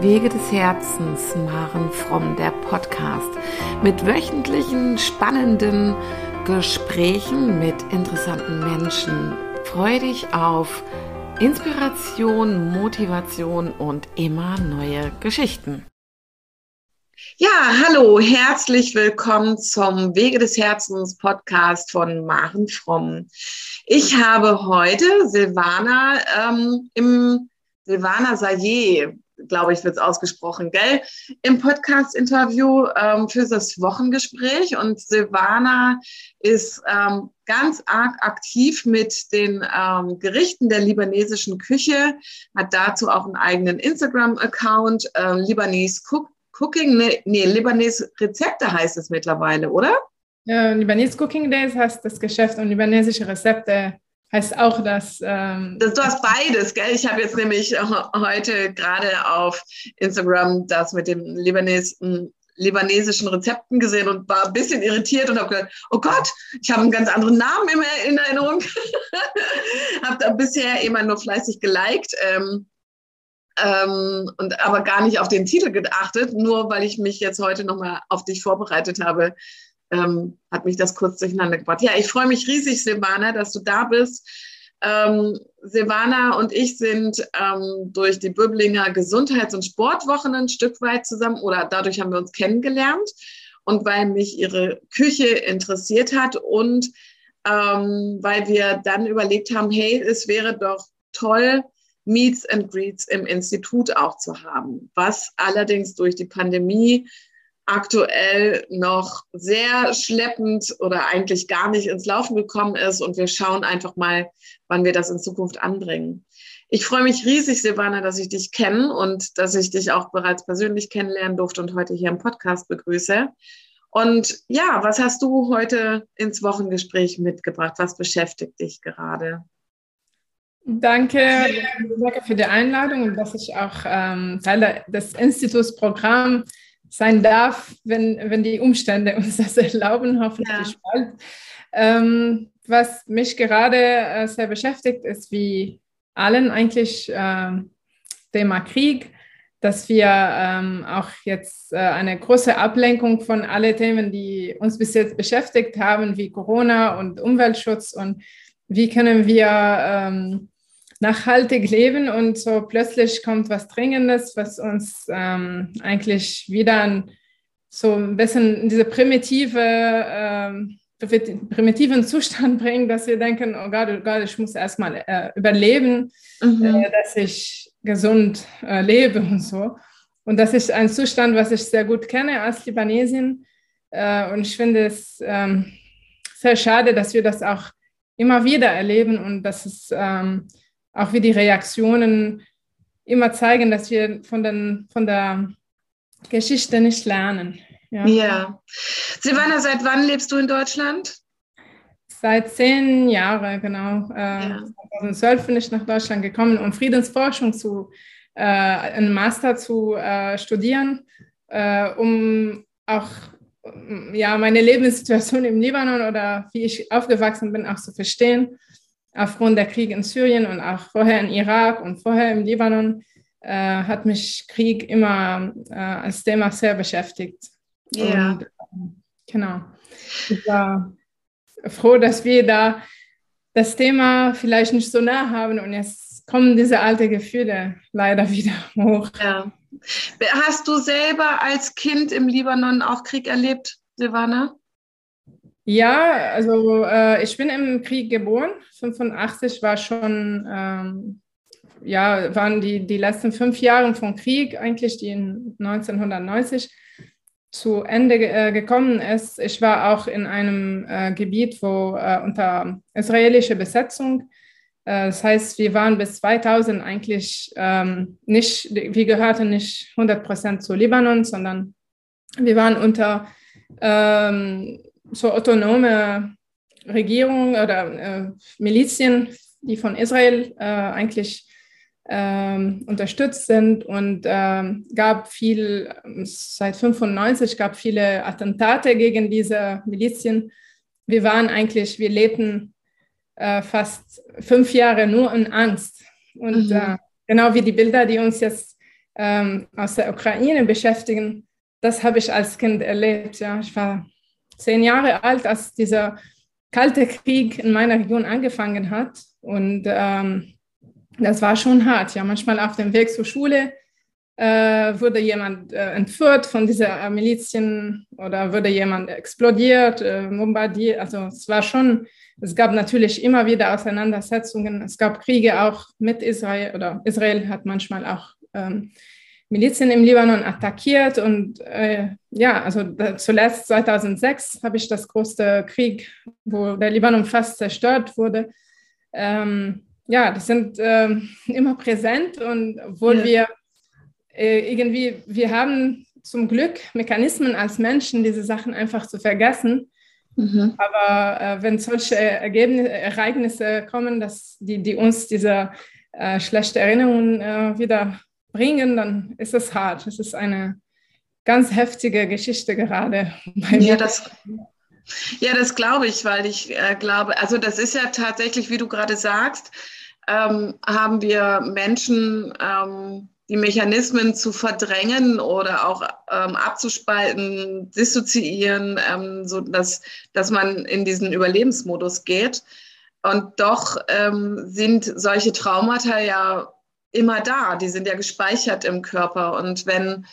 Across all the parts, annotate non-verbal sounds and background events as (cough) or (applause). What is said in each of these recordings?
Wege des Herzens, Maren Fromm, der Podcast mit wöchentlichen spannenden Gesprächen mit interessanten Menschen. Freue dich auf Inspiration, Motivation und immer neue Geschichten. Ja, hallo, herzlich willkommen zum Wege des Herzens Podcast von Maren Fromm. Ich habe heute Silvana ähm, im Silvana Sayer glaube ich, wird es ausgesprochen, gell? Im Podcast-Interview ähm, für das Wochengespräch. Und Silvana ist ähm, ganz arg aktiv mit den ähm, Gerichten der libanesischen Küche, hat dazu auch einen eigenen Instagram-Account, äh, Libanese Cook Cooking, nee, nee, Libanese Rezepte heißt es mittlerweile, oder? Ja, Libanese Cooking Days heißt das Geschäft und libanesische Rezepte heißt auch, dass. Ähm, du hast beides, gell? Ich habe jetzt nämlich heute gerade auf Instagram das mit dem Libanes, libanesischen Rezepten gesehen und war ein bisschen irritiert und habe gedacht, oh Gott, ich habe einen ganz anderen Namen in Erinnerung. (laughs) habe da bisher immer nur fleißig geliked. Ähm, ähm, und aber gar nicht auf den Titel geachtet, nur weil ich mich jetzt heute nochmal auf dich vorbereitet habe, ähm, hat mich das kurz durcheinander gebracht. Ja, ich freue mich riesig, Silvana, dass du da bist. Ähm, Silvana und ich sind ähm, durch die Böblinger Gesundheits- und Sportwochen ein Stück weit zusammen oder dadurch haben wir uns kennengelernt und weil mich ihre Küche interessiert hat und ähm, weil wir dann überlegt haben, hey, es wäre doch toll, Meets and Greets im Institut auch zu haben, was allerdings durch die Pandemie aktuell noch sehr schleppend oder eigentlich gar nicht ins Laufen gekommen ist. Und wir schauen einfach mal, wann wir das in Zukunft anbringen. Ich freue mich riesig, Silvana, dass ich dich kenne und dass ich dich auch bereits persönlich kennenlernen durfte und heute hier im Podcast begrüße. Und ja, was hast du heute ins Wochengespräch mitgebracht? Was beschäftigt dich gerade? Danke, danke für die Einladung und dass ich auch ähm, Teil des Institutsprogramms sein darf, wenn, wenn die Umstände (laughs) uns das erlauben, hoffentlich ja. bald. Ähm, was mich gerade äh, sehr beschäftigt, ist wie allen eigentlich äh, Thema Krieg, dass wir ähm, auch jetzt äh, eine große Ablenkung von allen Themen, die uns bis jetzt beschäftigt haben, wie Corona und Umweltschutz und wie können wir ähm, nachhaltig leben und so plötzlich kommt was Dringendes, was uns ähm, eigentlich wieder so ein bisschen in diese primitive, ähm, primitiven Zustand (laughs) bringt, dass wir denken, oh Gott, oh Gott ich muss erstmal äh, überleben, mhm. äh, dass ich gesund äh, lebe und so. Und das ist ein Zustand, was ich sehr gut kenne als Libanesin. Äh, und ich finde es ähm, sehr schade, dass wir das auch immer wieder erleben und dass es ähm, auch wie die Reaktionen immer zeigen, dass wir von, den, von der Geschichte nicht lernen. Ja. ja. Silvana, seit wann lebst du in Deutschland? Seit zehn Jahren, genau. Äh, ja. 2012 bin ich nach Deutschland gekommen, um Friedensforschung zu, äh, einen Master zu äh, studieren, äh, um auch ja, meine Lebenssituation im Libanon oder wie ich aufgewachsen bin, auch zu verstehen aufgrund der Kriege in Syrien und auch vorher in Irak und vorher im Libanon äh, hat mich Krieg immer äh, als Thema sehr beschäftigt. Ja. Und, äh, genau. Ich war froh, dass wir da das Thema vielleicht nicht so nah haben und jetzt kommen diese alten Gefühle leider (laughs) wieder hoch. Ja. Hast du selber als Kind im Libanon auch Krieg erlebt, Silvana? Ja, also äh, ich bin im Krieg geboren. 85 war schon, ähm, ja, waren die, die letzten fünf Jahre vom Krieg, eigentlich die in 1990 zu Ende äh, gekommen ist. Ich war auch in einem äh, Gebiet, wo äh, unter israelischer Besetzung, äh, das heißt, wir waren bis 2000 eigentlich ähm, nicht, wir gehörten nicht 100 Prozent zu Libanon, sondern wir waren unter ähm, so autonome Regierungen oder äh, Milizien, die von Israel äh, eigentlich ähm, unterstützt sind und ähm, gab viel, seit 95 gab viele Attentate gegen diese Milizien. Wir waren eigentlich, wir lebten äh, fast fünf Jahre nur in Angst. Und mhm. äh, genau wie die Bilder, die uns jetzt ähm, aus der Ukraine beschäftigen, das habe ich als Kind erlebt. Ja. Ich war zehn Jahre alt, als dieser Kalte Krieg in meiner Region angefangen hat. Und ähm, das war schon hart. Ja, manchmal auf dem Weg zur Schule äh, wurde jemand äh, entführt von dieser Milizien oder wurde jemand explodiert, äh, bombardiert. Also es war schon, es gab natürlich immer wieder Auseinandersetzungen. Es gab Kriege auch mit Israel oder Israel hat manchmal auch ähm, Milizen im Libanon attackiert. Und äh, ja, also da, zuletzt 2006 habe ich das große Krieg, wo der Libanon fast zerstört wurde. Ähm, ja, das sind äh, (laughs) immer präsent und obwohl ja. wir äh, irgendwie, wir haben zum Glück Mechanismen als Menschen, diese Sachen einfach zu vergessen. Mhm. Aber äh, wenn solche Ergebnisse, Ereignisse kommen, dass die, die uns diese äh, schlechte Erinnerungen äh, wieder bringen, dann ist es hart. Es ist eine ganz heftige Geschichte gerade. Bei mir. Ja, das, ja, das glaube ich, weil ich äh, glaube, also das ist ja tatsächlich, wie du gerade sagst, ähm, haben wir Menschen ähm, die Mechanismen zu verdrängen oder auch ähm, abzuspalten, dissoziieren, ähm, so dass, dass man in diesen Überlebensmodus geht. Und doch ähm, sind solche Traumata ja immer da, die sind ja gespeichert im Körper. Und wenn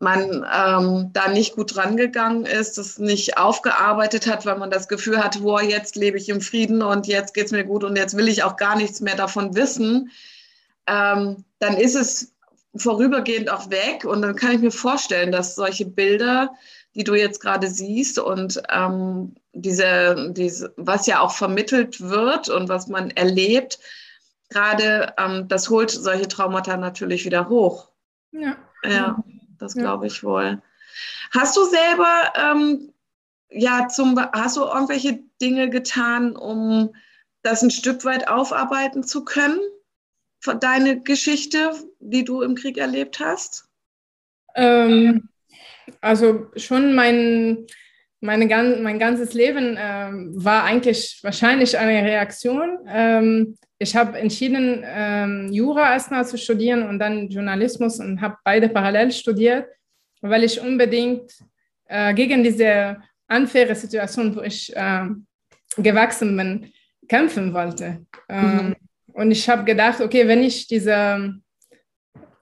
man ähm, da nicht gut rangegangen ist, das nicht aufgearbeitet hat, weil man das Gefühl hat, wow, jetzt lebe ich im Frieden und jetzt geht es mir gut und jetzt will ich auch gar nichts mehr davon wissen, ähm, dann ist es vorübergehend auch weg. Und dann kann ich mir vorstellen, dass solche Bilder, die du jetzt gerade siehst und ähm, diese, diese, was ja auch vermittelt wird und was man erlebt, gerade ähm, das holt solche Traumata natürlich wieder hoch. Ja. Ja, das glaube ich wohl. Hast du selber ähm, ja zum hast du irgendwelche Dinge getan, um das ein Stück weit aufarbeiten zu können? deine Geschichte, die du im Krieg erlebt hast? Ähm, also schon mein, meine, mein ganzes Leben äh, war eigentlich wahrscheinlich eine Reaktion. Ähm, ich habe entschieden, ähm, Jura erstmal zu studieren und dann Journalismus und habe beide parallel studiert, weil ich unbedingt äh, gegen diese unfaire Situation, wo ich äh, gewachsen bin, kämpfen wollte. Ähm, mhm. Und ich habe gedacht, okay, wenn ich diese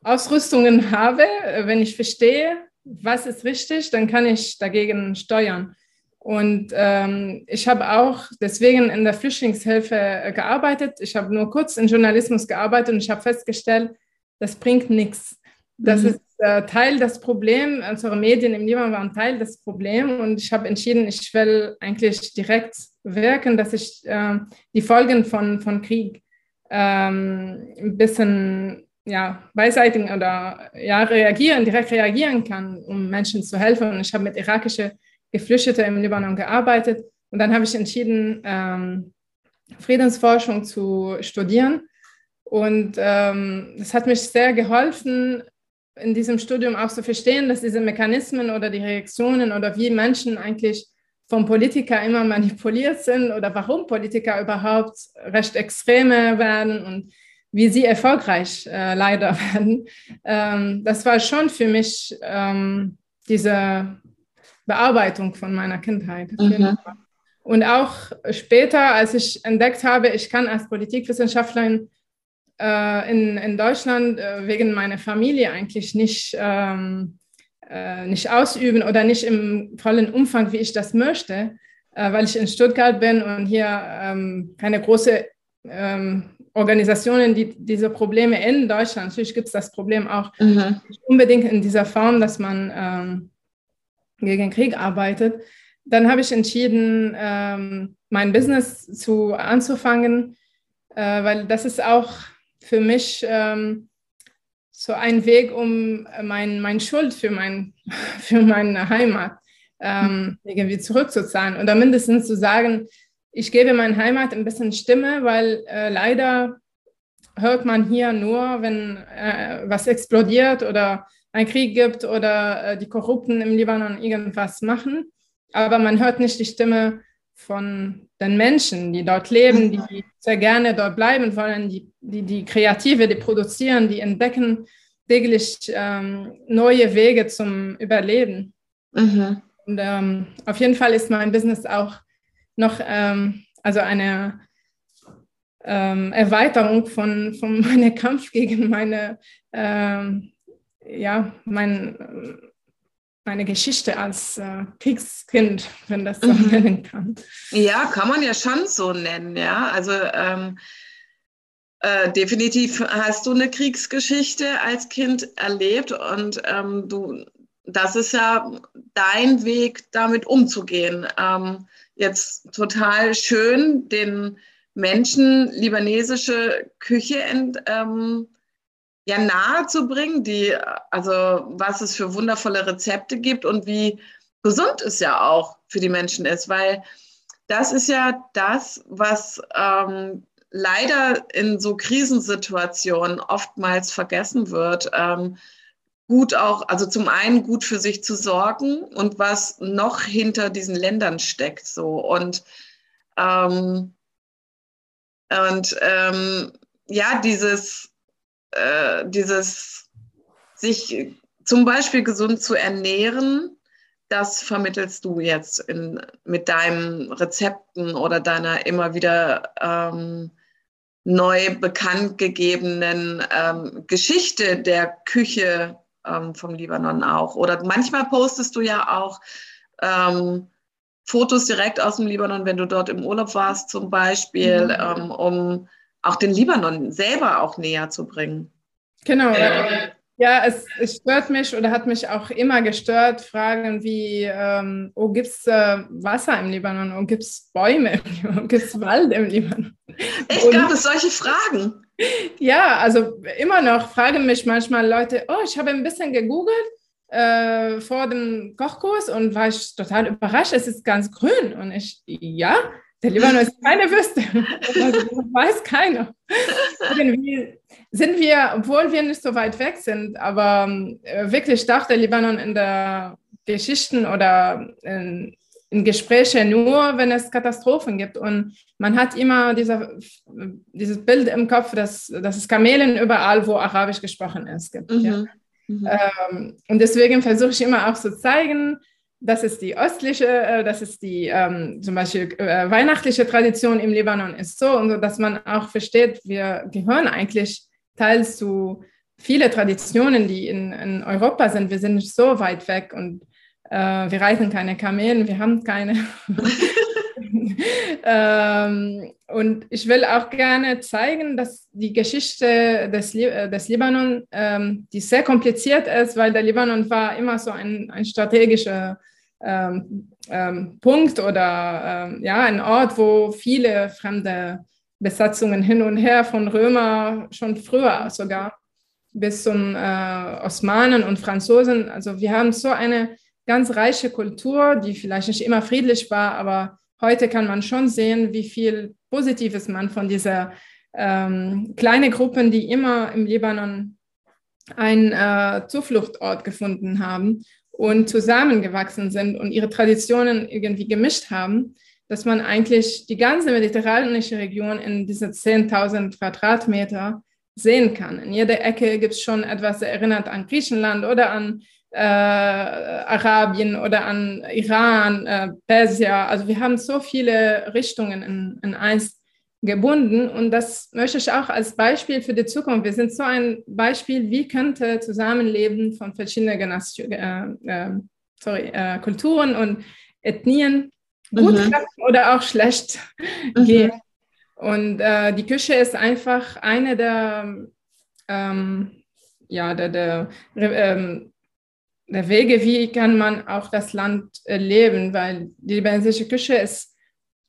Ausrüstungen habe, wenn ich verstehe, was ist richtig, dann kann ich dagegen steuern. Und ähm, ich habe auch deswegen in der Flüchtlingshilfe gearbeitet. Ich habe nur kurz in Journalismus gearbeitet und ich habe festgestellt, das bringt nichts. Das mhm. ist äh, Teil des Problems. Unsere Medien im Libanon waren Teil des Problems und ich habe entschieden, ich will eigentlich direkt wirken, dass ich äh, die Folgen von, von Krieg ähm, ein bisschen ja, beiseitigen oder ja, reagieren, direkt reagieren kann, um Menschen zu helfen. Und ich habe mit irakischen Geflüchteten im Libanon gearbeitet und dann habe ich entschieden, ähm, Friedensforschung zu studieren. Und ähm, das hat mich sehr geholfen, in diesem Studium auch zu verstehen, dass diese Mechanismen oder die Reaktionen oder wie Menschen eigentlich vom Politiker immer manipuliert sind oder warum Politiker überhaupt recht extreme werden und wie sie erfolgreich äh, leider (laughs) werden. Ähm, das war schon für mich ähm, diese Bearbeitung von meiner Kindheit. Mhm. Und auch später, als ich entdeckt habe, ich kann als Politikwissenschaftlerin äh, in, in Deutschland äh, wegen meiner Familie eigentlich nicht ähm, äh, nicht ausüben oder nicht im vollen Umfang, wie ich das möchte, äh, weil ich in Stuttgart bin und hier ähm, keine große ähm, Organisationen, die diese Probleme in Deutschland, natürlich gibt es das Problem auch mhm. nicht unbedingt in dieser Form, dass man ähm, gegen Krieg arbeitet. Dann habe ich entschieden, ähm, mein Business zu anzufangen, äh, weil das ist auch für mich ähm, so ein Weg, um mein, mein Schuld für, mein, (laughs) für meine Heimat ähm, irgendwie zurückzuzahlen oder mindestens zu sagen, ich gebe meiner Heimat ein bisschen Stimme, weil äh, leider hört man hier nur, wenn äh, was explodiert oder ein Krieg gibt oder äh, die Korrupten im Libanon irgendwas machen. Aber man hört nicht die Stimme von den Menschen, die dort leben, die sehr gerne dort bleiben wollen, die, die, die Kreative, die produzieren, die entdecken täglich ähm, neue Wege zum Überleben. Mhm. Und ähm, auf jeden Fall ist mein Business auch noch ähm, also eine ähm, Erweiterung von, von (laughs) meinem Kampf gegen meine, ähm, ja, mein, meine Geschichte als äh, Kriegskind, wenn das so mhm. nennen kann. Ja, kann man ja schon so nennen, ja. Also ähm, äh, definitiv hast du eine Kriegsgeschichte als Kind erlebt und ähm, du, das ist ja dein Weg, damit umzugehen. Jetzt total schön, den Menschen libanesische Küche ent, ähm, ja, nahe zu bringen, die, also was es für wundervolle Rezepte gibt und wie gesund es ja auch für die Menschen ist, weil das ist ja das, was ähm, leider in so Krisensituationen oftmals vergessen wird. Ähm, gut auch, also zum einen gut für sich zu sorgen und was noch hinter diesen Ländern steckt, so. Und ähm, und ähm, ja, dieses äh, dieses sich zum Beispiel gesund zu ernähren, das vermittelst du jetzt in, mit deinen Rezepten oder deiner immer wieder ähm, neu bekannt gegebenen ähm, Geschichte der Küche ähm, vom Libanon auch. Oder manchmal postest du ja auch ähm, Fotos direkt aus dem Libanon, wenn du dort im Urlaub warst zum Beispiel, mhm. ähm, um auch den Libanon selber auch näher zu bringen. Genau. Äh, ja, es, es, stört mich oder hat mich auch immer gestört, Fragen wie, ähm, oh, gibt es äh, Wasser im Libanon? Oh, gibt es Bäume im Libanon? (laughs) Gibt es Wald im Libanon? Echt, gab es solche Fragen? Ja, also immer noch fragen mich manchmal Leute, oh, ich habe ein bisschen gegoogelt äh, vor dem Kochkurs und war ich total überrascht, es ist ganz grün. Und ich, ja, der Libanon ist keine Wüste. Also, weiß keiner. Sind wir, obwohl wir nicht so weit weg sind, aber äh, wirklich stark der Libanon in der Geschichten oder in Gespräche nur, wenn es Katastrophen gibt. Und man hat immer diese, dieses Bild im Kopf, dass, dass es Kamelen überall, wo Arabisch gesprochen ist, gibt. Mhm. Ja. Mhm. Ähm, und deswegen versuche ich immer auch zu zeigen, das ist die östliche, äh, das ist die ähm, zum Beispiel äh, weihnachtliche Tradition im Libanon ist so und so, dass man auch versteht, wir gehören eigentlich teils zu viele Traditionen, die in, in Europa sind. Wir sind nicht so weit weg und äh, wir reiten keine Kamelen, wir haben keine. (laughs) ähm, und ich will auch gerne zeigen, dass die Geschichte des, äh, des Libanon, ähm, die sehr kompliziert ist, weil der Libanon war immer so ein, ein strategischer ähm, ähm, Punkt oder ähm, ja, ein Ort, wo viele fremde Besatzungen hin und her von Römer schon früher sogar bis zum äh, Osmanen und Franzosen. Also wir haben so eine ganz reiche Kultur, die vielleicht nicht immer friedlich war, aber heute kann man schon sehen, wie viel Positives man von dieser ähm, kleinen Gruppen, die immer im Libanon einen äh, Zufluchtort gefunden haben und zusammengewachsen sind und ihre Traditionen irgendwie gemischt haben, dass man eigentlich die ganze mediterranische Region in diese 10.000 Quadratmeter sehen kann. In jeder Ecke gibt es schon etwas erinnert an Griechenland oder an äh, Arabien oder an Iran, äh, Persien. Also wir haben so viele Richtungen in, in eins gebunden und das möchte ich auch als Beispiel für die Zukunft. Wir sind so ein Beispiel, wie könnte Zusammenleben von verschiedenen Generation, äh, äh, sorry, äh, Kulturen und Ethnien gut mhm. oder auch schlecht mhm. gehen. Und äh, die Küche ist einfach eine der, ähm, ja, der, der ähm, der Wege, wie kann man auch das Land leben, weil die libanesische Küche ist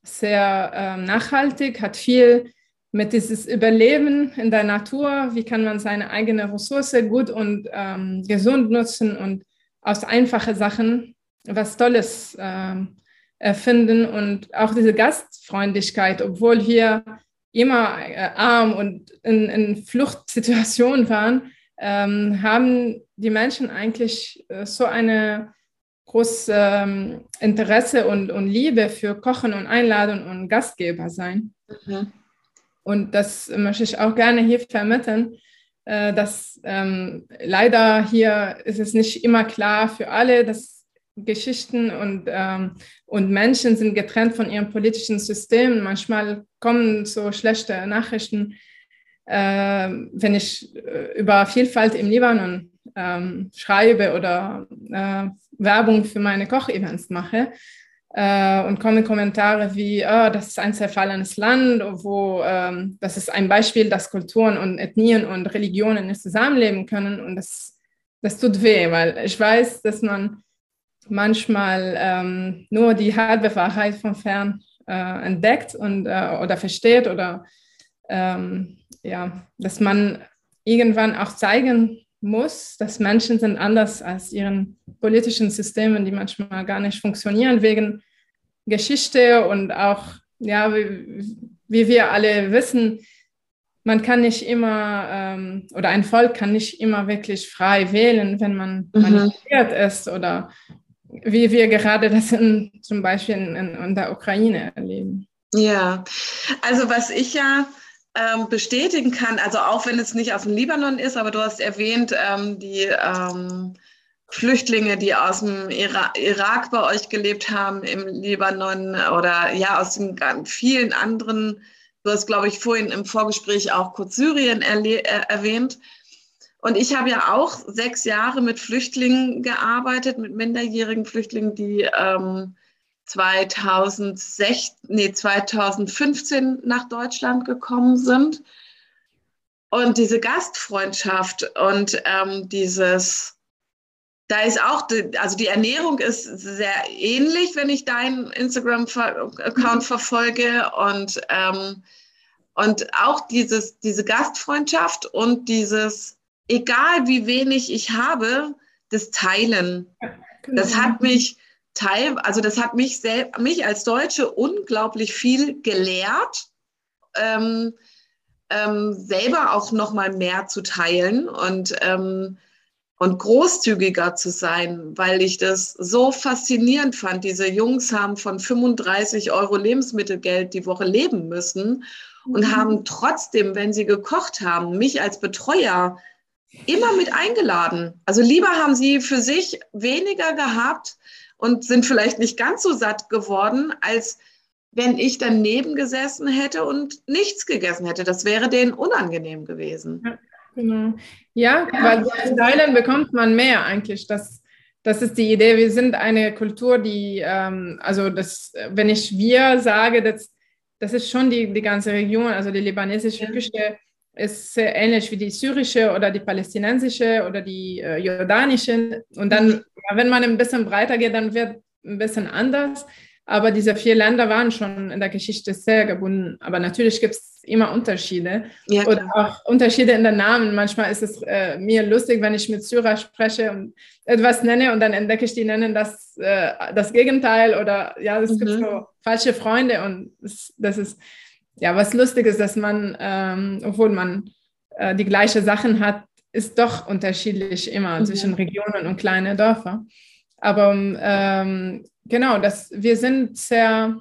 sehr äh, nachhaltig, hat viel mit dieses Überleben in der Natur, wie kann man seine eigene Ressource gut und ähm, gesund nutzen und aus einfachen Sachen was Tolles äh, erfinden? Und auch diese Gastfreundlichkeit, obwohl wir immer äh, arm und in, in Fluchtsituationen waren, ähm, haben die Menschen eigentlich äh, so eine großes ähm, Interesse und, und Liebe für Kochen und Einladen und Gastgeber sein. Mhm. Und das möchte ich auch gerne hier vermitteln, äh, dass ähm, leider hier ist es nicht immer klar für alle, dass Geschichten und, ähm, und Menschen sind getrennt von ihrem politischen System. Manchmal kommen so schlechte Nachrichten, wenn ich äh, über Vielfalt im Libanon ähm, schreibe oder äh, Werbung für meine Kochevents mache äh, und kommen Kommentare wie, oh, das ist ein zerfallenes Land, wo ähm, das ist ein Beispiel, dass Kulturen und Ethnien und Religionen nicht zusammenleben können und das, das tut weh, weil ich weiß, dass man manchmal ähm, nur die halbe Wahrheit von fern äh, entdeckt und, äh, oder versteht oder ähm, ja, dass man irgendwann auch zeigen muss, dass Menschen sind anders als ihren politischen Systemen, die manchmal gar nicht funktionieren wegen Geschichte und auch, ja, wie, wie wir alle wissen, man kann nicht immer ähm, oder ein Volk kann nicht immer wirklich frei wählen, wenn man mhm. manipuliert ist oder wie wir gerade das in, zum Beispiel in, in der Ukraine erleben. Ja, also was ich ja ähm, bestätigen kann, also auch wenn es nicht aus dem Libanon ist, aber du hast erwähnt, ähm, die ähm, Flüchtlinge, die aus dem Ira Irak bei euch gelebt haben, im Libanon oder ja, aus den vielen anderen, du hast, glaube ich, vorhin im Vorgespräch auch kurz Syrien äh, erwähnt. Und ich habe ja auch sechs Jahre mit Flüchtlingen gearbeitet, mit minderjährigen Flüchtlingen, die ähm, 2006, nee, 2015 nach Deutschland gekommen sind. Und diese Gastfreundschaft und ähm, dieses, da ist auch, also die Ernährung ist sehr ähnlich, wenn ich deinen Instagram-Account mhm. verfolge und, ähm, und auch dieses, diese Gastfreundschaft und dieses, egal wie wenig ich habe, das Teilen. Das hat mich, Teil, also das hat mich, sel mich als Deutsche unglaublich viel gelehrt, ähm, ähm, selber auch noch mal mehr zu teilen und, ähm, und großzügiger zu sein, weil ich das so faszinierend fand. Diese Jungs haben von 35 Euro Lebensmittelgeld die Woche leben müssen und mhm. haben trotzdem, wenn sie gekocht haben, mich als Betreuer immer mit eingeladen. Also lieber haben sie für sich weniger gehabt, und sind vielleicht nicht ganz so satt geworden, als wenn ich daneben gesessen hätte und nichts gegessen hätte. Das wäre denen unangenehm gewesen. Ja, genau. Ja, ja. weil durch Teilen bekommt man mehr eigentlich. Das, das ist die Idee. Wir sind eine Kultur, die, ähm, also das, wenn ich wir sage, das, das ist schon die, die ganze Region, also die libanesische. Küche ist sehr ähnlich wie die syrische oder die palästinensische oder die äh, jordanische. Und dann, mhm. wenn man ein bisschen breiter geht, dann wird ein bisschen anders. Aber diese vier Länder waren schon in der Geschichte sehr gebunden. Aber natürlich gibt es immer Unterschiede ja, oder auch Unterschiede in den Namen. Manchmal ist es äh, mir lustig, wenn ich mit Syrer spreche und etwas nenne und dann entdecke ich, die nennen das, äh, das Gegenteil oder ja, es mhm. gibt so falsche Freunde und das, das ist ja, was lustig ist, dass man, ähm, obwohl man äh, die gleichen Sachen hat, ist doch unterschiedlich immer mhm. zwischen Regionen und kleinen Dörfern. Aber ähm, genau, das, wir sind sehr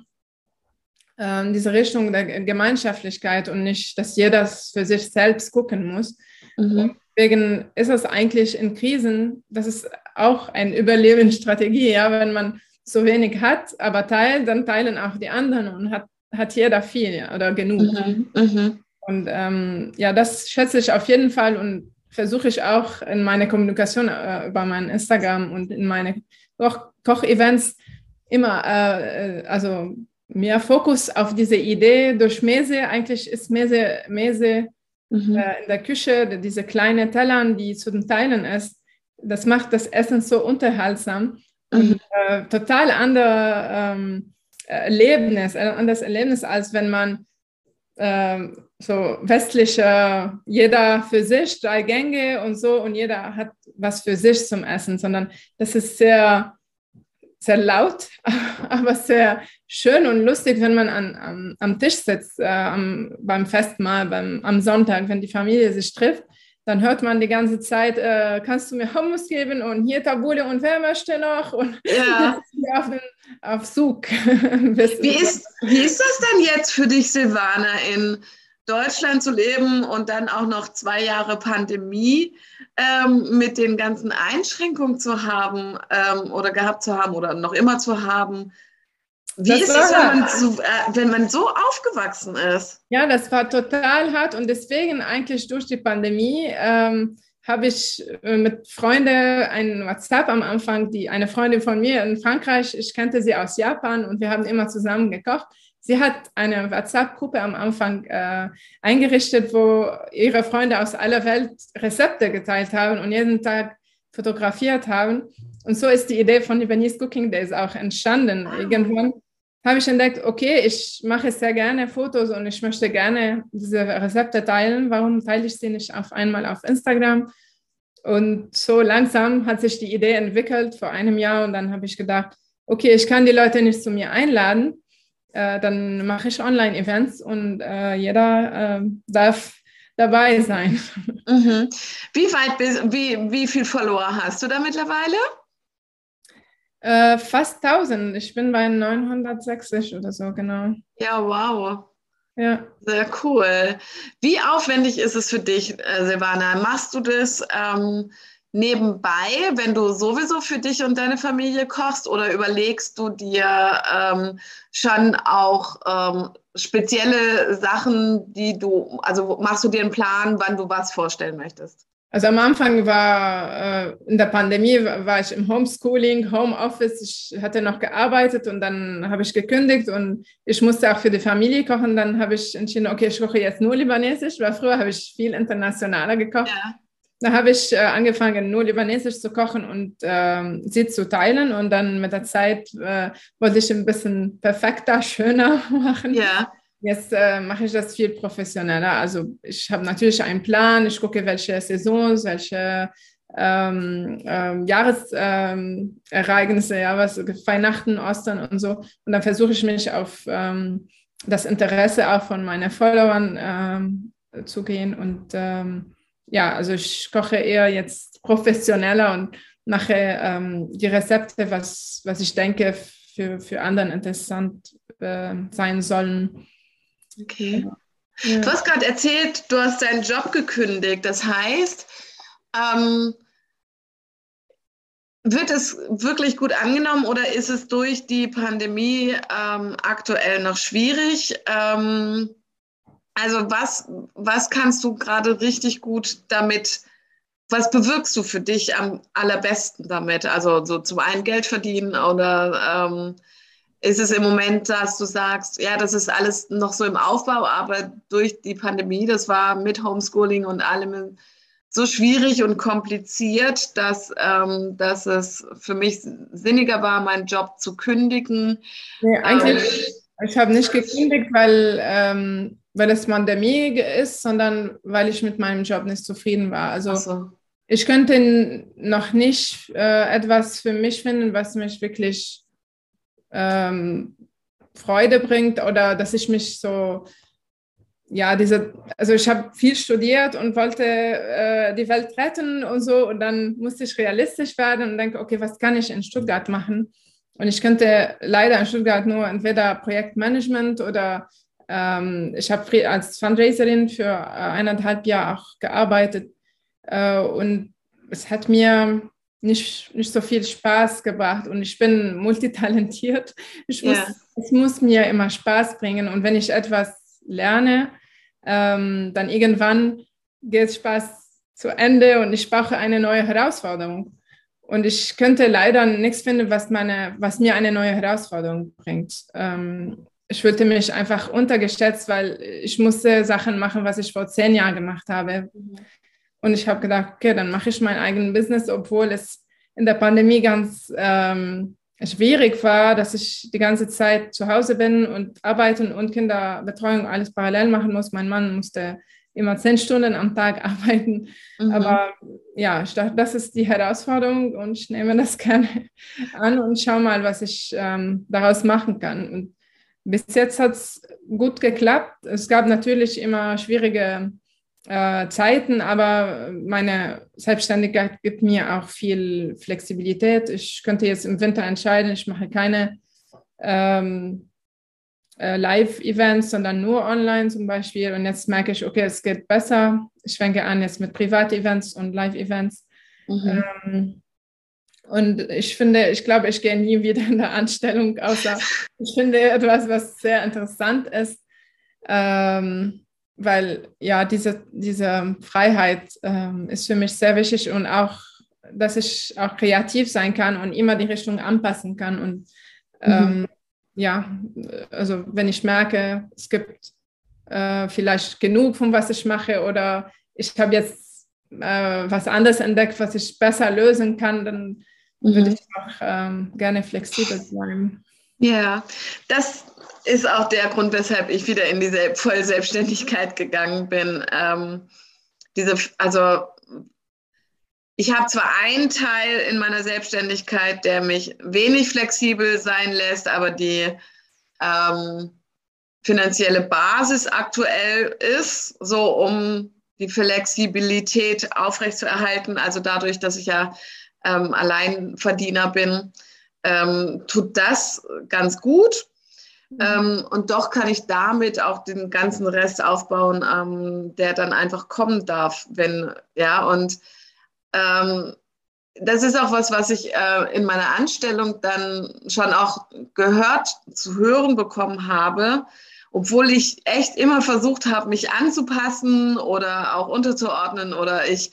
in diese Richtung der Gemeinschaftlichkeit und nicht, dass jeder für sich selbst gucken muss. Mhm. Deswegen ist es eigentlich in Krisen, das ist auch eine Überlebensstrategie, ja, wenn man so wenig hat, aber teilt, dann teilen auch die anderen und hat hat jeder viel oder genug. Mhm, mh. Und ähm, ja, das schätze ich auf jeden Fall und versuche ich auch in meiner Kommunikation äh, über mein Instagram und in meine Koch Kochevents immer, äh, äh, also mehr Fokus auf diese Idee durch Mese. Eigentlich ist Mese, Mese mhm. äh, in der Küche, diese kleinen Tellern, die zu den Teilen ist, das macht das Essen so unterhaltsam mhm. und äh, total andere ähm, Erlebnis, ein anderes Erlebnis, als wenn man äh, so westliche, jeder für sich, drei Gänge und so und jeder hat was für sich zum Essen, sondern das ist sehr, sehr laut, (laughs) aber sehr schön und lustig, wenn man an, am, am Tisch sitzt, äh, am, beim Festmahl, beim, am Sonntag, wenn die Familie sich trifft dann hört man die ganze Zeit, äh, kannst du mir Hummus geben und hier Tabule und wer möchte noch? Und ja. (laughs) auf, den, auf Zug. (laughs) wie, ist, wie ist das denn jetzt für dich, Silvana, in Deutschland zu leben und dann auch noch zwei Jahre Pandemie ähm, mit den ganzen Einschränkungen zu haben ähm, oder gehabt zu haben oder noch immer zu haben. Wie das ist es, wenn man, so, äh, wenn man so aufgewachsen ist? Ja, das war total hart und deswegen eigentlich durch die Pandemie ähm, habe ich äh, mit Freunden ein WhatsApp am Anfang, die eine Freundin von mir in Frankreich, ich kannte sie aus Japan und wir haben immer zusammen gekocht. Sie hat eine WhatsApp-Gruppe am Anfang äh, eingerichtet, wo ihre Freunde aus aller Welt Rezepte geteilt haben und jeden Tag fotografiert haben. Und so ist die Idee von Lebanese Cooking Days auch entstanden. Irgendwann habe ich entdeckt, okay, ich mache sehr gerne Fotos und ich möchte gerne diese Rezepte teilen. Warum teile ich sie nicht auf einmal auf Instagram? Und so langsam hat sich die Idee entwickelt vor einem Jahr und dann habe ich gedacht, okay, ich kann die Leute nicht zu mir einladen, äh, dann mache ich Online-Events und äh, jeder äh, darf dabei sein. Mhm. Wie weit bist, wie, wie viel Follower hast du da mittlerweile? Äh, fast 1000. Ich bin bei 960 oder so, genau. Ja, wow. Ja. Sehr cool. Wie aufwendig ist es für dich, äh, Silvana? Machst du das ähm, nebenbei, wenn du sowieso für dich und deine Familie kochst oder überlegst du dir ähm, schon auch ähm, spezielle Sachen, die du, also machst du dir einen Plan, wann du was vorstellen möchtest? Also am Anfang war, äh, in der Pandemie war ich im Homeschooling, Homeoffice. Ich hatte noch gearbeitet und dann habe ich gekündigt und ich musste auch für die Familie kochen. Dann habe ich entschieden, okay, ich koche jetzt nur Libanesisch, weil früher habe ich viel internationaler gekocht. Ja. Da habe ich äh, angefangen, nur Libanesisch zu kochen und ähm, sie zu teilen. Und dann mit der Zeit äh, wollte ich ein bisschen perfekter, schöner (laughs) machen. Ja. Jetzt äh, mache ich das viel professioneller. Also ich habe natürlich einen Plan, ich gucke, welche Saisons, welche ähm, ähm, Jahresereignisse, ähm, ja, was Weihnachten, Ostern und so. Und dann versuche ich mich auf ähm, das Interesse auch von meinen Followern ähm, zu gehen. Und ähm, ja, also ich koche eher jetzt professioneller und mache die Rezepte, was, was ich denke, für, für anderen interessant äh, sein sollen. Okay. Ja. Du hast gerade erzählt, du hast deinen Job gekündigt. Das heißt, ähm, wird es wirklich gut angenommen oder ist es durch die Pandemie ähm, aktuell noch schwierig? Ähm, also was, was kannst du gerade richtig gut damit, was bewirkst du für dich am allerbesten damit? Also so zum einen Geld verdienen oder ähm, ist es im Moment, dass du sagst, ja, das ist alles noch so im Aufbau, aber durch die Pandemie, das war mit Homeschooling und allem so schwierig und kompliziert, dass, ähm, dass es für mich sinniger war, meinen Job zu kündigen. Nee, eigentlich, ähm, ich habe nicht gekündigt, weil, ähm, weil es Pandemie ist, sondern weil ich mit meinem Job nicht zufrieden war. Also so. ich könnte noch nicht äh, etwas für mich finden, was mich wirklich ähm, Freude bringt oder dass ich mich so, ja, diese, also ich habe viel studiert und wollte äh, die Welt retten und so und dann musste ich realistisch werden und denke, okay, was kann ich in Stuttgart machen? Und ich könnte leider in Stuttgart nur entweder Projektmanagement oder ähm, ich habe als Fundraiserin für äh, eineinhalb Jahre auch gearbeitet äh, und es hat mir nicht, nicht so viel Spaß gebracht und ich bin multitalentiert. Ich muss, ja. Es muss mir immer Spaß bringen und wenn ich etwas lerne, ähm, dann irgendwann geht Spaß zu Ende und ich brauche eine neue Herausforderung. Und ich könnte leider nichts finden, was, meine, was mir eine neue Herausforderung bringt. Ähm, ich fühlte mich einfach untergeschätzt, weil ich musste Sachen machen, was ich vor zehn Jahren gemacht habe. Mhm. Und ich habe gedacht, okay, dann mache ich mein eigenes Business, obwohl es in der Pandemie ganz ähm, schwierig war, dass ich die ganze Zeit zu Hause bin und arbeiten und Kinderbetreuung alles parallel machen muss. Mein Mann musste immer zehn Stunden am Tag (laughs) arbeiten. Mhm. Aber ja, ich dachte, das ist die Herausforderung und ich nehme das (laughs) gerne an und schaue mal, was ich ähm, daraus machen kann. Und bis jetzt hat es gut geklappt. Es gab natürlich immer schwierige äh, Zeiten, aber meine Selbstständigkeit gibt mir auch viel Flexibilität. Ich könnte jetzt im Winter entscheiden, ich mache keine ähm, äh, Live-Events, sondern nur online zum Beispiel. Und jetzt merke ich, okay, es geht besser. Ich schwenke an jetzt mit Privat-Events und Live-Events. Mhm. Ähm, und ich finde, ich glaube, ich gehe nie wieder in der Anstellung, außer (laughs) ich finde etwas, was sehr interessant ist, ähm, weil ja, diese, diese Freiheit ähm, ist für mich sehr wichtig und auch, dass ich auch kreativ sein kann und immer die Richtung anpassen kann. Und ähm, mhm. ja, also wenn ich merke, es gibt äh, vielleicht genug von was ich mache oder ich habe jetzt äh, was anderes entdeckt, was ich besser lösen kann, dann mhm. würde ich auch ähm, gerne flexibel bleiben. Ja, das ist auch der Grund, weshalb ich wieder in diese Vollselbstständigkeit gegangen bin. Ähm, diese, also ich habe zwar einen Teil in meiner Selbstständigkeit, der mich wenig flexibel sein lässt, aber die ähm, finanzielle Basis aktuell ist, so um die Flexibilität aufrechtzuerhalten. Also dadurch, dass ich ja ähm, Alleinverdiener bin, ähm, tut das ganz gut. Mhm. Ähm, und doch kann ich damit auch den ganzen Rest aufbauen, ähm, der dann einfach kommen darf, wenn, ja, und ähm, das ist auch was, was ich äh, in meiner Anstellung dann schon auch gehört, zu hören bekommen habe, obwohl ich echt immer versucht habe, mich anzupassen oder auch unterzuordnen oder ich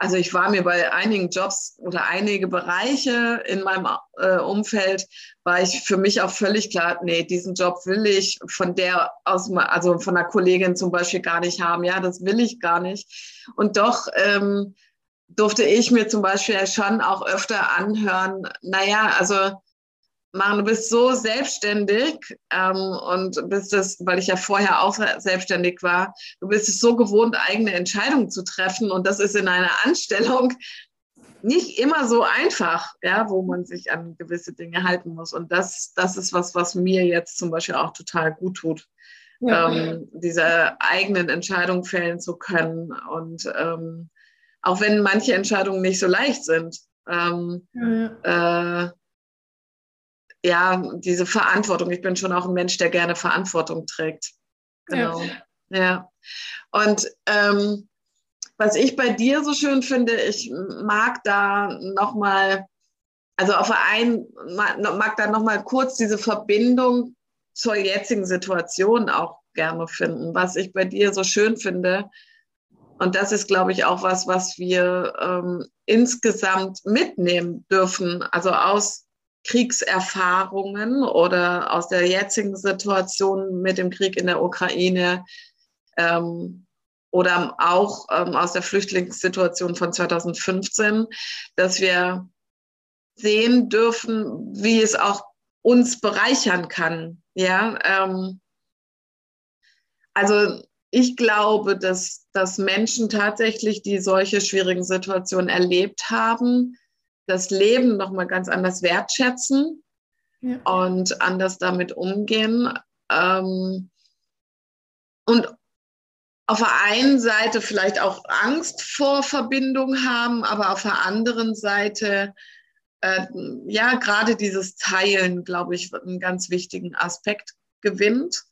also ich war mir bei einigen Jobs oder einige Bereiche in meinem äh, Umfeld, war ich für mich auch völlig klar, nee, diesen Job will ich von der aus, also von einer Kollegin zum Beispiel gar nicht haben. Ja, das will ich gar nicht. Und doch ähm, durfte ich mir zum Beispiel schon auch öfter anhören, naja, also Maren, du bist so selbstständig ähm, und bist es, weil ich ja vorher auch selbstständig war, du bist es so gewohnt, eigene Entscheidungen zu treffen und das ist in einer Anstellung nicht immer so einfach, ja, wo man sich an gewisse Dinge halten muss. Und das, das ist was, was mir jetzt zum Beispiel auch total gut tut, ja. ähm, diese eigenen Entscheidungen fällen zu können und ähm, auch wenn manche Entscheidungen nicht so leicht sind. Ähm, ja. Äh, ja, diese Verantwortung. Ich bin schon auch ein Mensch, der gerne Verantwortung trägt. Genau. Ja. ja. Und ähm, was ich bei dir so schön finde, ich mag da nochmal, also auf einen, mag da nochmal kurz diese Verbindung zur jetzigen Situation auch gerne finden. Was ich bei dir so schön finde, und das ist, glaube ich, auch was, was wir ähm, insgesamt mitnehmen dürfen, also aus Kriegserfahrungen oder aus der jetzigen Situation mit dem Krieg in der Ukraine ähm, oder auch ähm, aus der Flüchtlingssituation von 2015, dass wir sehen dürfen, wie es auch uns bereichern kann. Ja, ähm, also ich glaube, dass, dass Menschen tatsächlich, die solche schwierigen Situationen erlebt haben, das Leben nochmal ganz anders wertschätzen ja. und anders damit umgehen. Ähm, und auf der einen Seite vielleicht auch Angst vor Verbindung haben, aber auf der anderen Seite äh, ja gerade dieses Teilen, glaube ich, einen ganz wichtigen Aspekt gewinnt.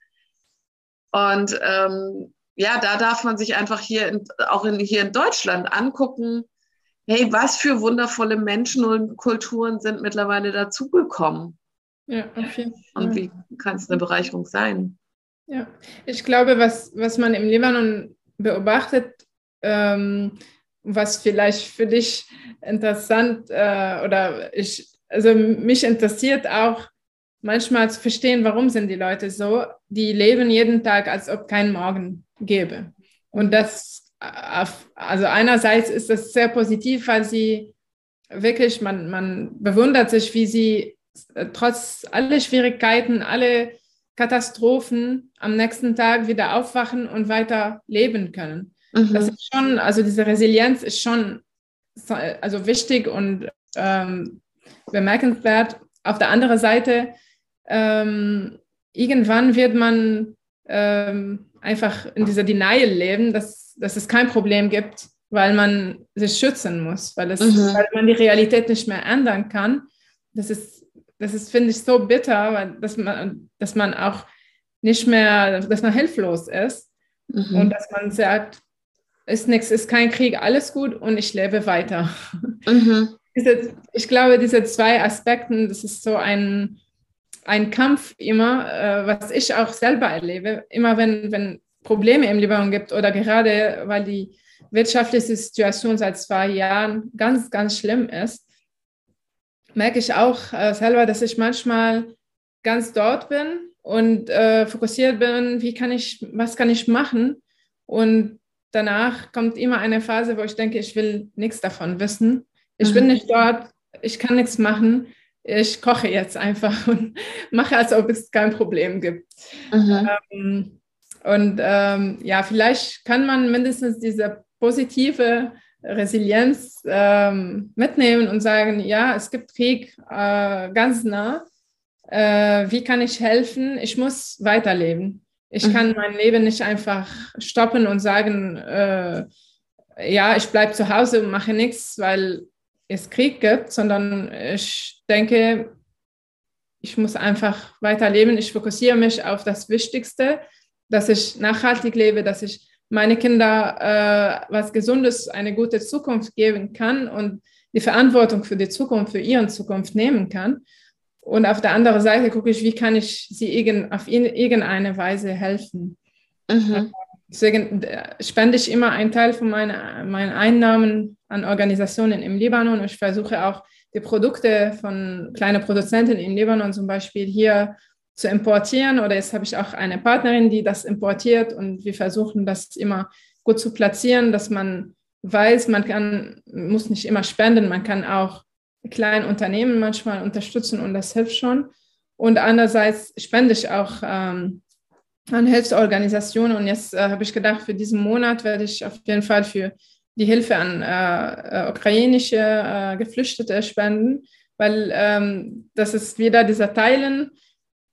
Und ähm, ja, da darf man sich einfach hier in, auch in, hier in Deutschland angucken, hey, was für wundervolle Menschen und Kulturen sind mittlerweile dazugekommen. Ja, auf jeden Fall. Und wie kann es eine Bereicherung sein? Ja, ich glaube, was, was man im Libanon beobachtet, ähm, was vielleicht für dich interessant äh, oder ich, also mich interessiert auch manchmal zu verstehen, warum sind die Leute so, die leben jeden Tag, als ob kein Morgen gäbe. Und das also einerseits ist das sehr positiv, weil sie wirklich, man, man bewundert sich, wie sie äh, trotz aller Schwierigkeiten, alle Katastrophen am nächsten Tag wieder aufwachen und weiter leben können. Mhm. Das ist schon, also diese Resilienz ist schon also wichtig und ähm, bemerkenswert. Auf der anderen Seite, ähm, irgendwann wird man ähm, einfach in dieser Denial leben, dass dass es kein Problem gibt, weil man sich schützen muss, weil, es, mhm. weil man die Realität nicht mehr ändern kann. Das ist, das ist finde ich, so bitter, weil, dass, man, dass man auch nicht mehr, dass man hilflos ist mhm. und dass man sagt, ist nichts, ist kein Krieg, alles gut und ich lebe weiter. Mhm. (laughs) Ich glaube, diese zwei Aspekte, das ist so ein, ein Kampf immer, äh, was ich auch selber erlebe, immer wenn, wenn Probleme im Libanon gibt oder gerade weil die wirtschaftliche Situation seit zwei Jahren ganz, ganz schlimm ist, merke ich auch äh, selber, dass ich manchmal ganz dort bin und äh, fokussiert bin, wie kann ich, was kann ich machen? Und danach kommt immer eine Phase, wo ich denke, ich will nichts davon wissen. Ich mhm. bin nicht dort, ich kann nichts machen. Ich koche jetzt einfach (laughs) und mache, als ob es kein Problem gibt. Mhm. Ähm, und ähm, ja, vielleicht kann man mindestens diese positive Resilienz ähm, mitnehmen und sagen, ja, es gibt Krieg äh, ganz nah. Äh, wie kann ich helfen? Ich muss weiterleben. Ich mhm. kann mein Leben nicht einfach stoppen und sagen, äh, ja, ich bleibe zu Hause und mache nichts, weil es Krieg gibt, sondern ich denke, ich muss einfach weiterleben. Ich fokussiere mich auf das Wichtigste, dass ich nachhaltig lebe, dass ich meine Kinder äh, was Gesundes, eine gute Zukunft geben kann und die Verantwortung für die Zukunft, für ihre Zukunft nehmen kann. Und auf der anderen Seite gucke ich, wie kann ich sie irgend, auf irgendeine Weise helfen. Mhm. Deswegen äh, spende ich immer einen Teil von meinen, meinen Einnahmen an Organisationen im Libanon. Ich versuche auch die Produkte von kleinen Produzenten im Libanon zum Beispiel hier zu importieren. Oder jetzt habe ich auch eine Partnerin, die das importiert und wir versuchen das immer gut zu platzieren, dass man weiß, man kann, muss nicht immer spenden, man kann auch kleine Unternehmen manchmal unterstützen und das hilft schon. Und andererseits spende ich auch ähm, an Hilfsorganisationen und jetzt äh, habe ich gedacht, für diesen Monat werde ich auf jeden Fall für die Hilfe an äh, äh ukrainische äh, Geflüchtete spenden, weil ähm, das ist wieder dieser Teilen,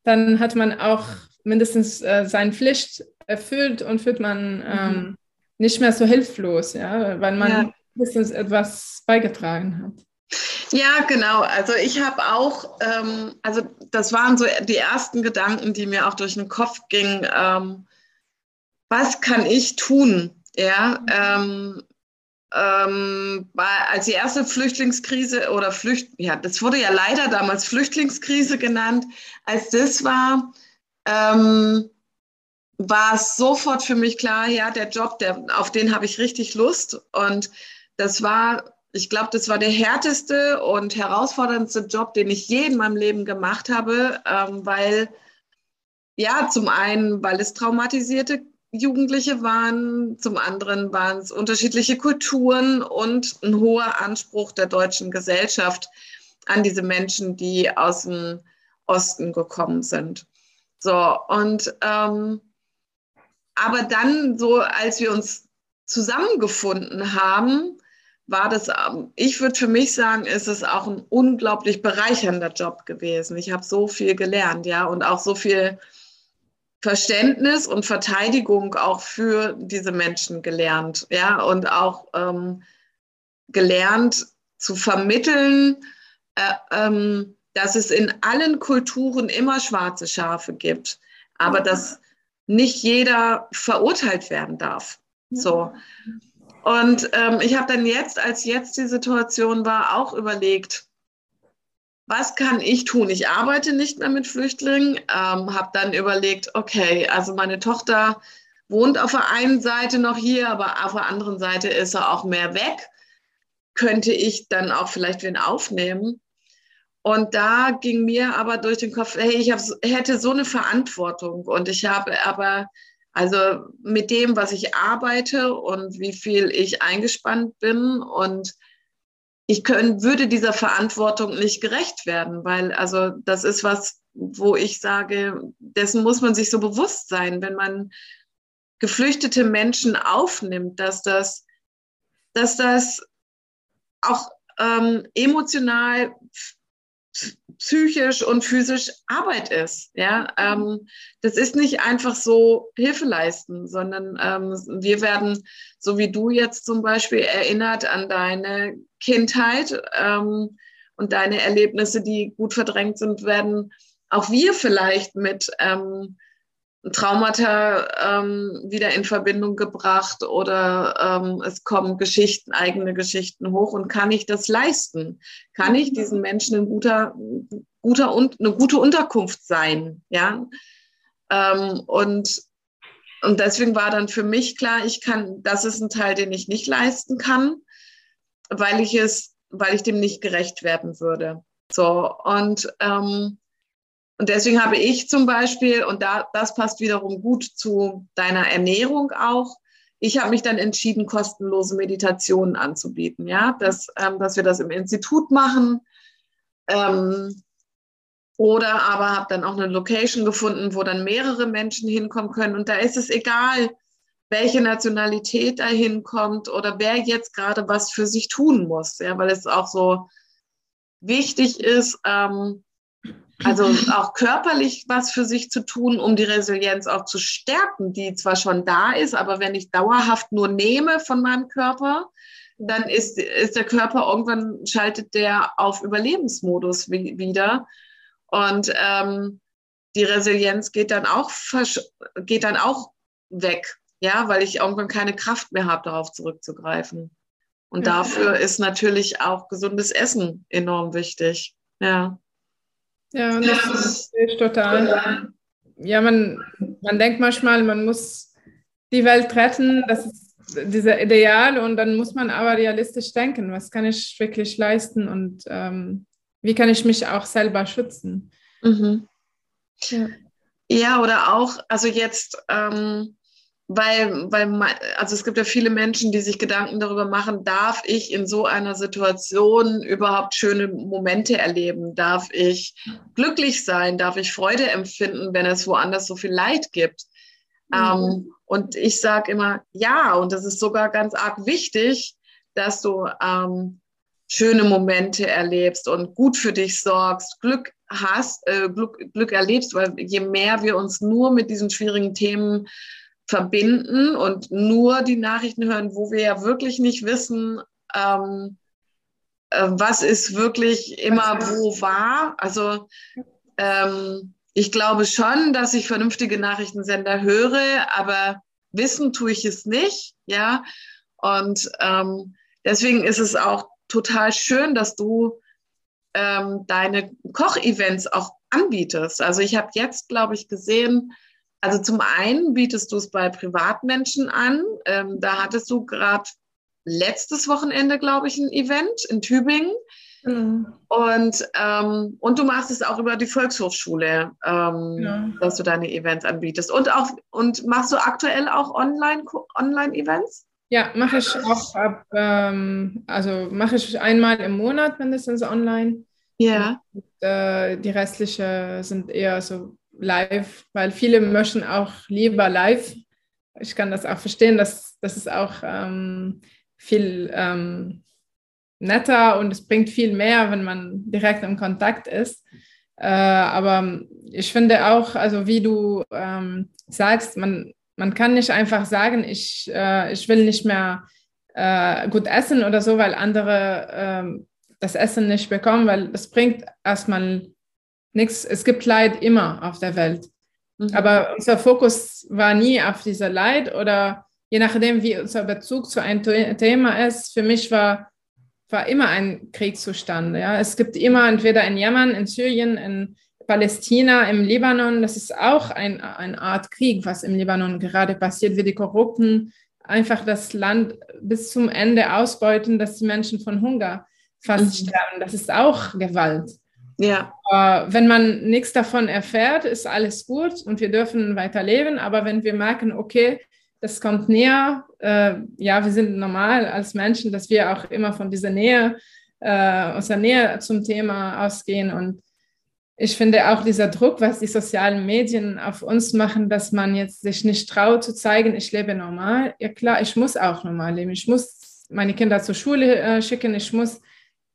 dann hat man auch mindestens äh, seine Pflicht erfüllt und fühlt man ähm, mhm. nicht mehr so hilflos, ja, weil man ja. mindestens etwas beigetragen hat. Ja, genau. Also ich habe auch, ähm, also das waren so die ersten Gedanken, die mir auch durch den Kopf gingen. Ähm, was kann ich tun? Ja, ähm, ähm, als die erste Flüchtlingskrise oder Flücht, ja, das wurde ja leider damals Flüchtlingskrise genannt, als das war, ähm, war es sofort für mich klar, ja, der Job, der, auf den habe ich richtig Lust. Und das war, ich glaube, das war der härteste und herausforderndste Job, den ich je in meinem Leben gemacht habe, ähm, weil, ja, zum einen, weil es traumatisierte Jugendliche waren, zum anderen waren es unterschiedliche Kulturen und ein hoher Anspruch der deutschen Gesellschaft an diese Menschen, die aus dem Osten gekommen sind. So, und ähm, aber dann, so als wir uns zusammengefunden haben, war das, ähm, ich würde für mich sagen, ist es auch ein unglaublich bereichernder Job gewesen. Ich habe so viel gelernt, ja, und auch so viel Verständnis und Verteidigung auch für diese Menschen gelernt, ja, und auch ähm, gelernt zu vermitteln, äh, ähm, dass es in allen Kulturen immer schwarze Schafe gibt, aber dass nicht jeder verurteilt werden darf. So. Und ähm, ich habe dann jetzt, als jetzt die Situation war, auch überlegt, was kann ich tun? Ich arbeite nicht mehr mit Flüchtlingen, ähm, habe dann überlegt, okay, also meine Tochter wohnt auf der einen Seite noch hier, aber auf der anderen Seite ist er auch mehr weg. Könnte ich dann auch vielleicht wen aufnehmen? Und da ging mir aber durch den Kopf, hey, ich hab, hätte so eine Verantwortung und ich habe aber, also mit dem, was ich arbeite und wie viel ich eingespannt bin und ich können, würde dieser Verantwortung nicht gerecht werden, weil also das ist was, wo ich sage, dessen muss man sich so bewusst sein, wenn man geflüchtete Menschen aufnimmt, dass das, dass das auch ähm, emotional psychisch und physisch Arbeit ist. Ja, ähm, das ist nicht einfach so Hilfe leisten, sondern ähm, wir werden, so wie du jetzt zum Beispiel, erinnert an deine Kindheit ähm, und deine Erlebnisse, die gut verdrängt sind, werden auch wir vielleicht mit ähm, Traumata ähm, wieder in Verbindung gebracht oder ähm, es kommen Geschichten, eigene Geschichten hoch und kann ich das leisten? Kann ich diesen Menschen ein guter, guter und eine gute Unterkunft sein? Ja. Ähm, und, und deswegen war dann für mich klar, ich kann, das ist ein Teil, den ich nicht leisten kann, weil ich es, weil ich dem nicht gerecht werden würde. So, und ähm, und deswegen habe ich zum Beispiel, und da, das passt wiederum gut zu deiner Ernährung auch, ich habe mich dann entschieden, kostenlose Meditationen anzubieten, ja, dass, ähm, dass wir das im Institut machen. Ähm, oder aber habe dann auch eine Location gefunden, wo dann mehrere Menschen hinkommen können. Und da ist es egal, welche Nationalität da hinkommt oder wer jetzt gerade was für sich tun muss, ja, weil es auch so wichtig ist, ähm, also (laughs) auch körperlich was für sich zu tun, um die Resilienz auch zu stärken, die zwar schon da ist, aber wenn ich dauerhaft nur nehme von meinem Körper, dann ist, ist der Körper irgendwann schaltet der auf Überlebensmodus wieder. Und ähm, die Resilienz geht dann auch geht dann auch weg, ja, weil ich irgendwann keine Kraft mehr habe, darauf zurückzugreifen. Und dafür ist natürlich auch gesundes Essen enorm wichtig. Ja. Ja, das ist total. Ja, man, man denkt manchmal, man muss die Welt retten, das ist dieser Ideal und dann muss man aber realistisch denken, was kann ich wirklich leisten und ähm, wie kann ich mich auch selber schützen. Mhm. Ja. ja. oder auch, also jetzt ähm, weil, weil, also es gibt ja viele Menschen, die sich Gedanken darüber machen, darf ich in so einer Situation überhaupt schöne Momente erleben? Darf ich glücklich sein? Darf ich Freude empfinden, wenn es woanders so viel Leid gibt? Mhm. Ähm, und ich sage immer, ja, und das ist sogar ganz arg wichtig, dass du ähm, schöne Momente erlebst und gut für dich sorgst, Glück hast, äh, Glück, Glück erlebst, weil je mehr wir uns nur mit diesen schwierigen Themen verbinden und nur die Nachrichten hören, wo wir ja wirklich nicht wissen, ähm, äh, was ist wirklich immer wo war. Also ähm, ich glaube schon, dass ich vernünftige Nachrichtensender höre, aber wissen tue ich es nicht, ja. Und ähm, deswegen ist es auch total schön, dass du ähm, deine Kochevents auch anbietest. Also ich habe jetzt, glaube ich, gesehen, also zum einen bietest du es bei Privatmenschen an. Ähm, da hattest du gerade letztes Wochenende, glaube ich, ein Event in Tübingen. Mhm. Und, ähm, und du machst es auch über die Volkshochschule, ähm, ja. dass du deine Events anbietest. Und auch und machst du aktuell auch Online, Online-Events? Ja, mache ich auch ab, ähm, also mache ich einmal im Monat mindestens online. Ja. Und, äh, die restlichen sind eher so live, weil viele möchten auch lieber live. Ich kann das auch verstehen, dass das ist auch ähm, viel ähm, netter und es bringt viel mehr, wenn man direkt im Kontakt ist. Äh, aber ich finde auch, also wie du ähm, sagst, man, man kann nicht einfach sagen, ich, äh, ich will nicht mehr äh, gut essen oder so, weil andere ähm, das Essen nicht bekommen, weil das bringt erstmal nichts, es gibt Leid immer auf der Welt. Mhm. Aber unser Fokus war nie auf dieser Leid oder je nachdem, wie unser Bezug zu einem Thema ist, für mich war, war immer ein Kriegszustand. Ja? Es gibt immer entweder in Jemen, in Syrien, in Palästina, im Libanon, das ist auch ein, eine Art Krieg, was im Libanon gerade passiert, wie die Korrupten einfach das Land bis zum Ende ausbeuten, dass die Menschen von Hunger fast mhm. sterben. Das ist auch Gewalt. Ja. Wenn man nichts davon erfährt, ist alles gut und wir dürfen weiterleben. Aber wenn wir merken, okay, das kommt näher, äh, ja, wir sind normal als Menschen, dass wir auch immer von dieser Nähe, äh, aus der Nähe zum Thema ausgehen. Und ich finde auch dieser Druck, was die sozialen Medien auf uns machen, dass man jetzt sich nicht traut zu zeigen, ich lebe normal. Ja klar, ich muss auch normal leben. Ich muss meine Kinder zur Schule äh, schicken, ich muss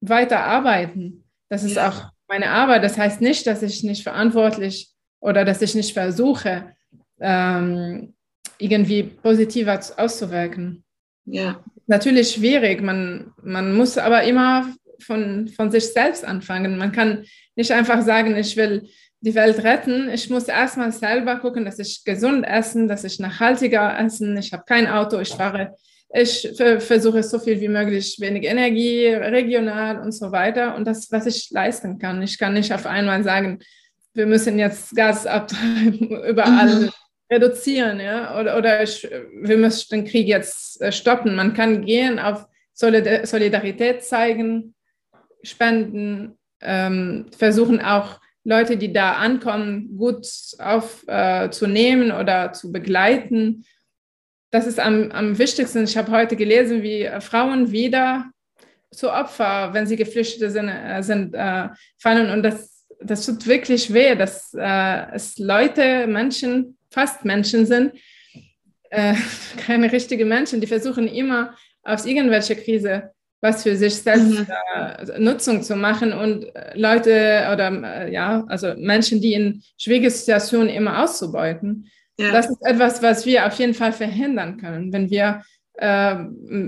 weiter arbeiten. Das ist ja. auch meine Arbeit. Das heißt nicht, dass ich nicht verantwortlich oder dass ich nicht versuche, ähm, irgendwie positiver auszuwirken. Ja. Natürlich schwierig. Man, man muss aber immer von, von sich selbst anfangen. Man kann nicht einfach sagen, ich will die Welt retten. Ich muss erstmal selber gucken, dass ich gesund essen, dass ich nachhaltiger essen. Ich habe kein Auto, ich fahre, ich versuche so viel wie möglich, wenig Energie, regional und so weiter. Und das, was ich leisten kann. Ich kann nicht auf einmal sagen, wir müssen jetzt Gas abtreiben, (laughs) überall mhm. reduzieren, ja, oder, oder ich, wir müssen den Krieg jetzt äh, stoppen. Man kann gehen auf Solidarität zeigen, spenden, ähm, versuchen auch Leute, die da ankommen, gut aufzunehmen äh, oder zu begleiten. Das ist am, am wichtigsten. Ich habe heute gelesen, wie äh, Frauen wieder zu Opfer, wenn sie Geflüchtete sind, äh, sind äh, fallen. Und das, das tut wirklich weh, dass äh, es Leute, Menschen, fast Menschen sind, äh, (laughs) keine richtigen Menschen, die versuchen immer aus irgendwelcher Krise was für sich selbst mhm. äh, Nutzung zu machen und äh, Leute oder ja, also Menschen, die in schwierigen Situationen immer auszubeuten. Ja. Das ist etwas, was wir auf jeden Fall verhindern können, wenn wir äh,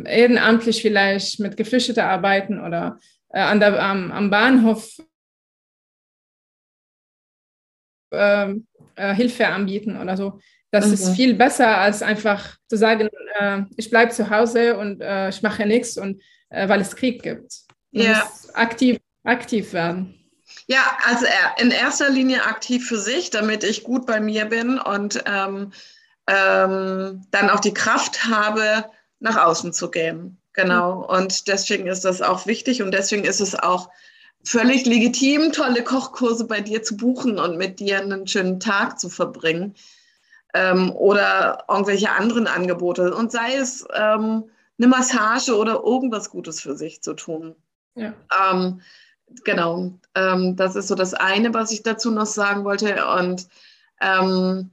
ehrenamtlich vielleicht mit Geflüchteten arbeiten oder äh, an der, am, am Bahnhof ähm, äh, Hilfe anbieten oder so. Das mhm. ist viel besser, als einfach zu sagen, ich bleibe zu Hause und ich mache nichts und äh, weil es Krieg gibt. Man ja. aktiv, aktiv werden. Ja, also in erster Linie aktiv für sich, damit ich gut bei mir bin und ähm, ähm, dann auch die Kraft habe, nach außen zu gehen. Genau. Mhm. Und deswegen ist das auch wichtig und deswegen ist es auch völlig legitim, tolle Kochkurse bei dir zu buchen und mit dir einen schönen Tag zu verbringen ähm, oder irgendwelche anderen Angebote. Und sei es ähm, eine Massage oder irgendwas Gutes für sich zu tun. Ja. Ähm, genau, ähm, das ist so das eine, was ich dazu noch sagen wollte. Und, ähm,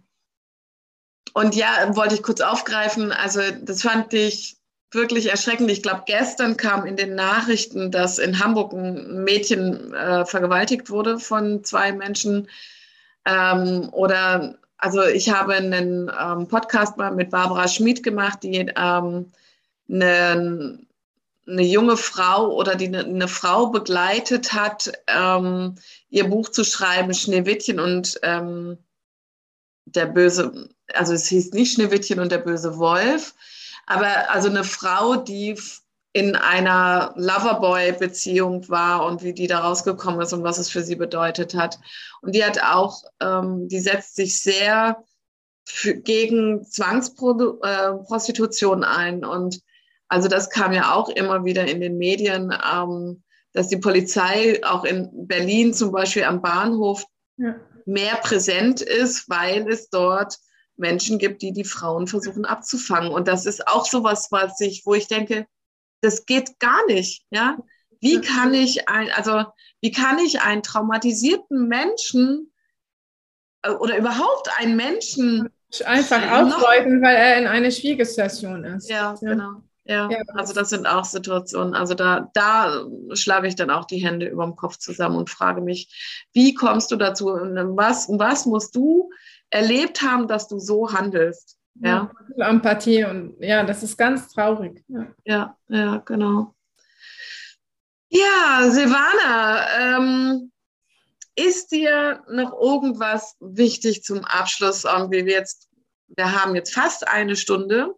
und ja, wollte ich kurz aufgreifen. Also das fand ich wirklich erschreckend. Ich glaube, gestern kam in den Nachrichten, dass in Hamburg ein Mädchen äh, vergewaltigt wurde von zwei Menschen. Ähm, oder also ich habe einen ähm, Podcast mal mit Barbara Schmid gemacht, die ähm, eine, eine junge Frau oder die eine, eine Frau begleitet hat, ähm, ihr Buch zu schreiben, Schneewittchen und ähm, der böse, also es hieß nicht Schneewittchen und der böse Wolf, aber also eine Frau, die in einer Loverboy-Beziehung war und wie die da rausgekommen ist und was es für sie bedeutet hat. Und die hat auch, ähm, die setzt sich sehr für, gegen Zwangsprostitution äh, ein und also das kam ja auch immer wieder in den Medien, ähm, dass die Polizei auch in Berlin zum Beispiel am Bahnhof ja. mehr präsent ist, weil es dort Menschen gibt, die die Frauen versuchen abzufangen. Und das ist auch sowas, was ich, wo ich denke, das geht gar nicht. Ja, wie kann ich ein, also wie kann ich einen traumatisierten Menschen äh, oder überhaupt einen Menschen einfach aufdeuten, weil er in einer Schwiegersituation ist. Ja, ja, genau. Ja, ja, also das sind auch Situationen. Also da, da schlage ich dann auch die Hände über dem Kopf zusammen und frage mich, wie kommst du dazu? Was, was musst du erlebt haben, dass du so handelst? Ja, ja Empathie und ja, das ist ganz traurig. Ja, ja, ja genau. Ja, Silvana, ähm, ist dir noch irgendwas wichtig zum Abschluss? Irgendwie wir jetzt, wir haben jetzt fast eine Stunde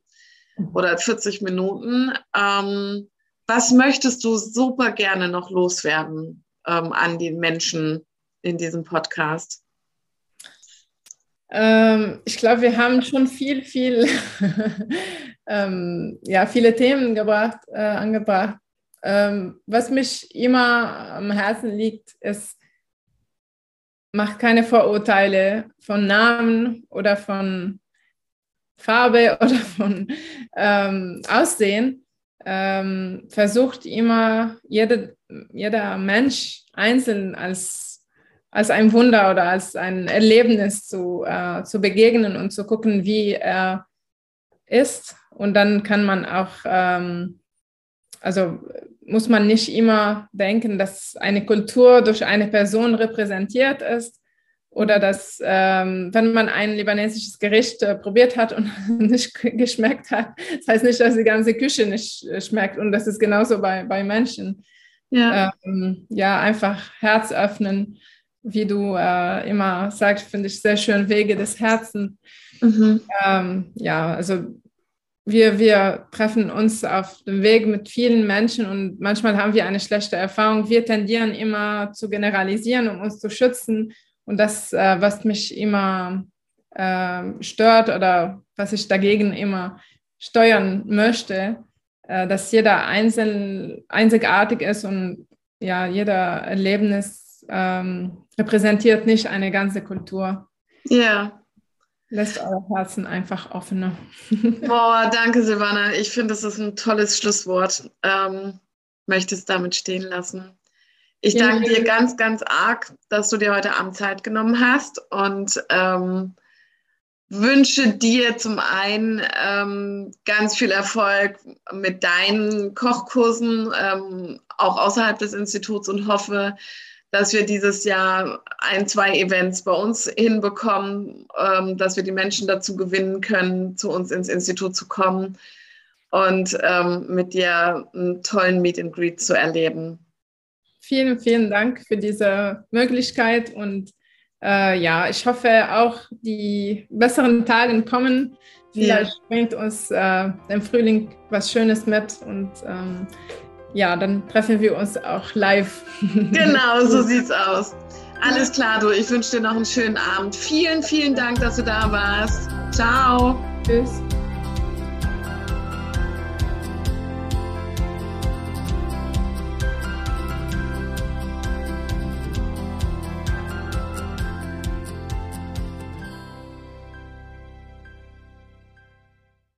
oder 40 Minuten. Ähm, was möchtest du super gerne noch loswerden ähm, an die Menschen in diesem Podcast? Ähm, ich glaube, wir haben schon viel, viel, (laughs) ähm, ja, viele Themen gebracht, äh, angebracht. Ähm, was mich immer am Herzen liegt, ist, macht keine Vorurteile von Namen oder von Farbe (laughs) oder von ähm, Aussehen, ähm, versucht immer jede, jeder Mensch einzeln als, als ein Wunder oder als ein Erlebnis zu, äh, zu begegnen und zu gucken, wie er ist. Und dann kann man auch, ähm, also muss man nicht immer denken, dass eine Kultur durch eine Person repräsentiert ist, oder dass, ähm, wenn man ein libanesisches Gericht äh, probiert hat und (laughs) nicht geschmeckt hat, das heißt nicht, dass die ganze Küche nicht äh, schmeckt. Und das ist genauso bei, bei Menschen. Ja, ähm, ja einfach Herz öffnen, wie du äh, immer sagst, finde ich sehr schön, Wege des Herzens. Mhm. Ähm, ja, also wir, wir treffen uns auf dem Weg mit vielen Menschen und manchmal haben wir eine schlechte Erfahrung. Wir tendieren immer zu generalisieren, um uns zu schützen. Und das, äh, was mich immer äh, stört oder was ich dagegen immer steuern möchte, äh, dass jeder einzeln, einzigartig ist und ja, jeder Erlebnis ähm, repräsentiert nicht eine ganze Kultur. Ja. Lässt eure Herzen einfach offener. (laughs) Boah, danke, Silvana. Ich finde, das ist ein tolles Schlusswort. Ähm, möchte es damit stehen lassen. Ich ja, danke dir ganz, ganz arg, dass du dir heute Abend Zeit genommen hast und ähm, wünsche dir zum einen ähm, ganz viel Erfolg mit deinen Kochkursen, ähm, auch außerhalb des Instituts und hoffe, dass wir dieses Jahr ein, zwei Events bei uns hinbekommen, ähm, dass wir die Menschen dazu gewinnen können, zu uns ins Institut zu kommen und ähm, mit dir einen tollen Meet and Greet zu erleben. Vielen, vielen Dank für diese Möglichkeit und äh, ja, ich hoffe auch, die besseren Tage kommen. Vielleicht ja. bringt uns äh, im Frühling was Schönes mit und ähm, ja, dann treffen wir uns auch live. (laughs) Genau, so sieht's aus. Alles klar, du. Ich wünsche dir noch einen schönen Abend. Vielen, vielen Dank, dass du da warst. Ciao. Tschüss.